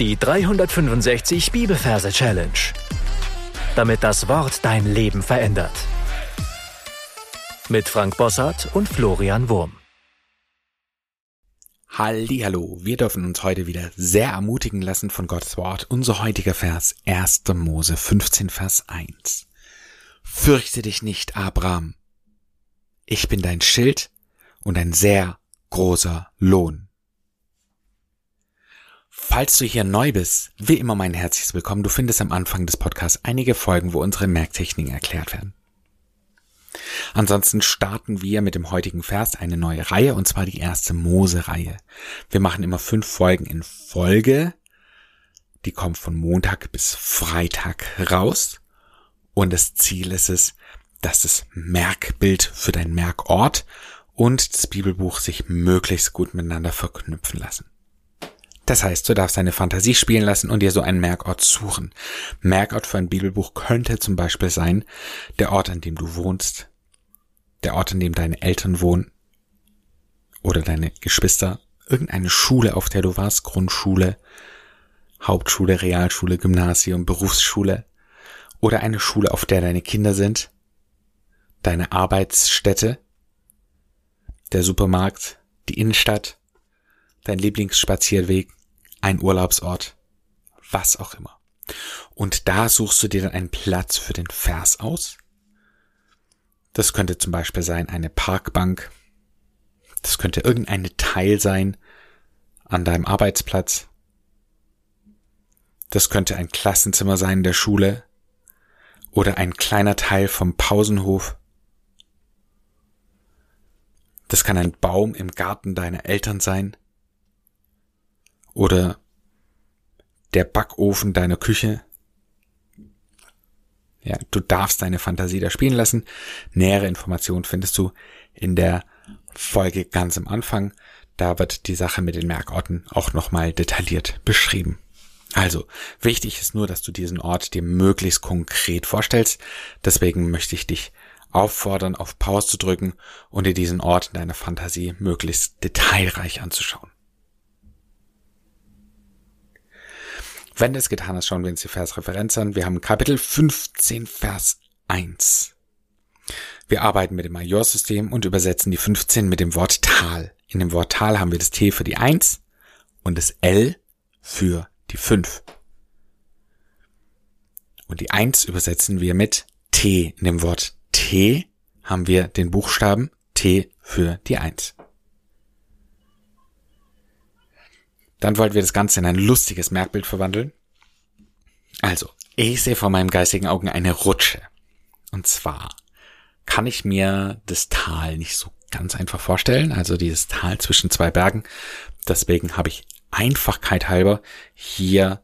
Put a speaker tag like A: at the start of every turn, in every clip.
A: Die 365 Bibelverse Challenge. Damit das Wort dein Leben verändert. Mit Frank Bossart und Florian Wurm.
B: Hallo, wir dürfen uns heute wieder sehr ermutigen lassen von Gottes Wort. Unser heutiger Vers 1. Mose 15 Vers 1. Fürchte dich nicht, Abraham. Ich bin dein Schild und ein sehr großer Lohn. Falls du hier neu bist, wie immer mein herzliches Willkommen. Du findest am Anfang des Podcasts einige Folgen, wo unsere Merktechniken erklärt werden. Ansonsten starten wir mit dem heutigen Vers eine neue Reihe, und zwar die erste Mose-Reihe. Wir machen immer fünf Folgen in Folge. Die kommen von Montag bis Freitag raus. Und das Ziel ist es, dass das Merkbild für dein Merkort und das Bibelbuch sich möglichst gut miteinander verknüpfen lassen. Das heißt, du darfst deine Fantasie spielen lassen und dir so einen Merkort suchen. Merkort für ein Bibelbuch könnte zum Beispiel sein, der Ort, an dem du wohnst, der Ort, an dem deine Eltern wohnen oder deine Geschwister, irgendeine Schule, auf der du warst, Grundschule, Hauptschule, Realschule, Gymnasium, Berufsschule oder eine Schule, auf der deine Kinder sind, deine Arbeitsstätte, der Supermarkt, die Innenstadt, dein Lieblingsspazierweg, ein Urlaubsort, was auch immer. Und da suchst du dir dann einen Platz für den Vers aus. Das könnte zum Beispiel sein eine Parkbank. Das könnte irgendein Teil sein an deinem Arbeitsplatz. Das könnte ein Klassenzimmer sein der Schule oder ein kleiner Teil vom Pausenhof. Das kann ein Baum im Garten deiner Eltern sein oder der Backofen deiner Küche. Ja, du darfst deine Fantasie da spielen lassen. Nähere Informationen findest du in der Folge ganz am Anfang. Da wird die Sache mit den Merkorten auch nochmal detailliert beschrieben. Also, wichtig ist nur, dass du diesen Ort dir möglichst konkret vorstellst. Deswegen möchte ich dich auffordern, auf Pause zu drücken und dir diesen Ort in deiner Fantasie möglichst detailreich anzuschauen. Wenn es getan hast, schauen wir uns die Versreferenz an. Wir haben Kapitel 15, Vers 1. Wir arbeiten mit dem Majorsystem und übersetzen die 15 mit dem Wort Tal. In dem Wort Tal haben wir das T für die 1 und das L für die 5. Und die 1 übersetzen wir mit T. In dem Wort T haben wir den Buchstaben T für die 1. Dann wollten wir das Ganze in ein lustiges Merkbild verwandeln. Also, ich sehe vor meinem geistigen Augen eine Rutsche. Und zwar kann ich mir das Tal nicht so ganz einfach vorstellen, also dieses Tal zwischen zwei Bergen. Deswegen habe ich Einfachkeit halber hier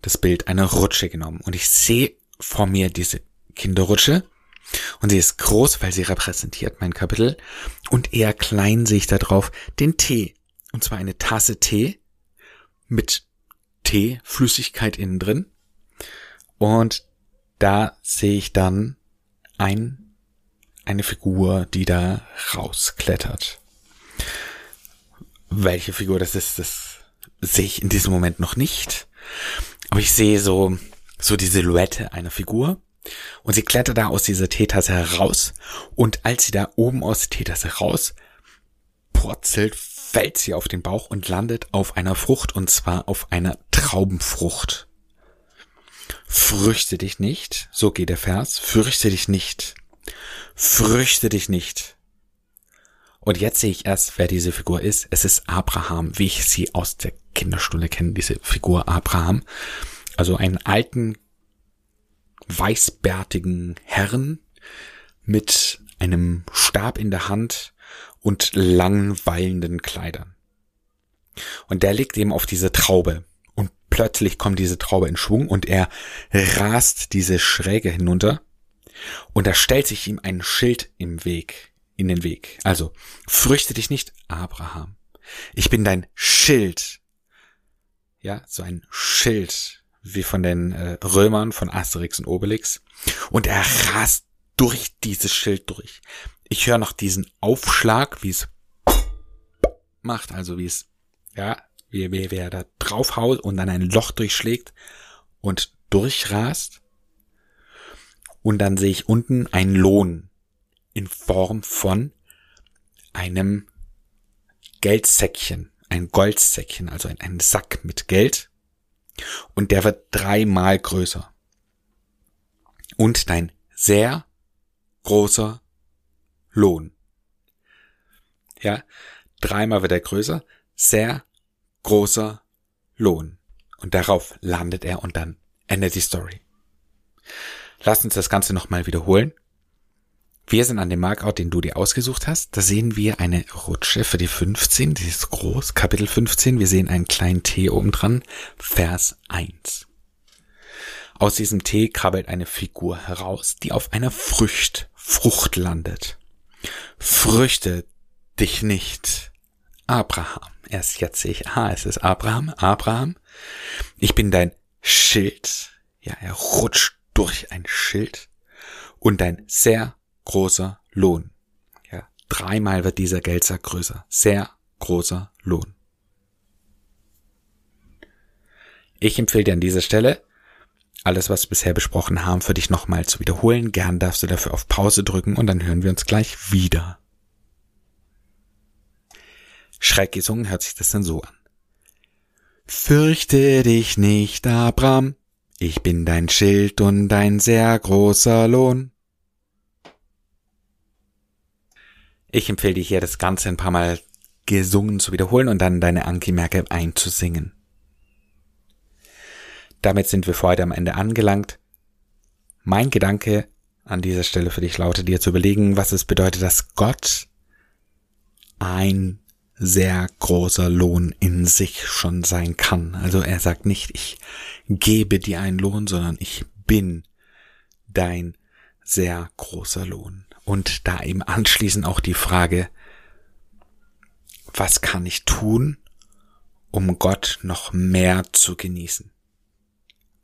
B: das Bild einer Rutsche genommen. Und ich sehe vor mir diese Kinderrutsche. Und sie ist groß, weil sie repräsentiert mein Kapitel. Und eher klein sehe ich da drauf den Tee. Und zwar eine Tasse Tee mit Tee, Flüssigkeit innen drin. Und da sehe ich dann ein, eine Figur, die da rausklettert. Welche Figur das ist, das sehe ich in diesem Moment noch nicht. Aber ich sehe so, so die Silhouette einer Figur. Und sie klettert da aus dieser Teetasse heraus. Und als sie da oben aus der Teetasse raus purzelt, fällt sie auf den Bauch und landet auf einer Frucht, und zwar auf einer Traubenfrucht. Fürchte dich nicht, so geht der Vers, fürchte dich nicht, fürchte dich nicht. Und jetzt sehe ich erst, wer diese Figur ist. Es ist Abraham, wie ich sie aus der Kinderstunde kenne, diese Figur Abraham. Also einen alten, weißbärtigen Herrn mit einem Stab in der Hand, und langen, wallenden Kleidern. Und der liegt eben auf diese Traube. Und plötzlich kommt diese Traube in Schwung und er rast diese Schräge hinunter. Und da stellt sich ihm ein Schild im Weg, in den Weg. Also, fürchte dich nicht, Abraham. Ich bin dein Schild. Ja, so ein Schild, wie von den äh, Römern von Asterix und Obelix. Und er rast durch dieses Schild durch. Ich höre noch diesen Aufschlag, wie es macht, also wie es, ja, wie, wie, wie er da draufhaut und dann ein Loch durchschlägt und durchrast. Und dann sehe ich unten einen Lohn in Form von einem Geldsäckchen, ein Goldsäckchen, also ein, ein Sack mit Geld. Und der wird dreimal größer. Und dein sehr großer Lohn. Ja, dreimal wird er größer, sehr großer Lohn. Und darauf landet er und dann endet die Story. Lass uns das Ganze nochmal wiederholen. Wir sind an dem Markout, den du dir ausgesucht hast. Da sehen wir eine Rutsche für die 15, die ist groß, Kapitel 15. Wir sehen einen kleinen T oben dran, Vers 1. Aus diesem T krabbelt eine Figur heraus, die auf einer Frucht, Frucht landet. Früchte dich nicht, Abraham. Erst jetzt sehe ich, ah, es ist Abraham, Abraham. Ich bin dein Schild. Ja, er rutscht durch ein Schild und dein sehr großer Lohn. Ja, dreimal wird dieser Geldsack größer. Sehr großer Lohn. Ich empfehle dir an dieser Stelle, alles, was wir bisher besprochen haben, für dich nochmal zu wiederholen. Gern darfst du dafür auf Pause drücken und dann hören wir uns gleich wieder. Schreck gesungen hört sich das dann so an. Fürchte dich nicht, Abram, ich bin dein Schild und dein sehr großer Lohn. Ich empfehle dir hier das Ganze ein paar Mal gesungen zu wiederholen und dann deine Anki-Merke einzusingen. Damit sind wir für heute am Ende angelangt. Mein Gedanke an dieser Stelle für dich lautet dir zu überlegen, was es bedeutet, dass Gott ein sehr großer Lohn in sich schon sein kann. Also er sagt nicht, ich gebe dir einen Lohn, sondern ich bin dein sehr großer Lohn. Und da eben anschließend auch die Frage, was kann ich tun, um Gott noch mehr zu genießen?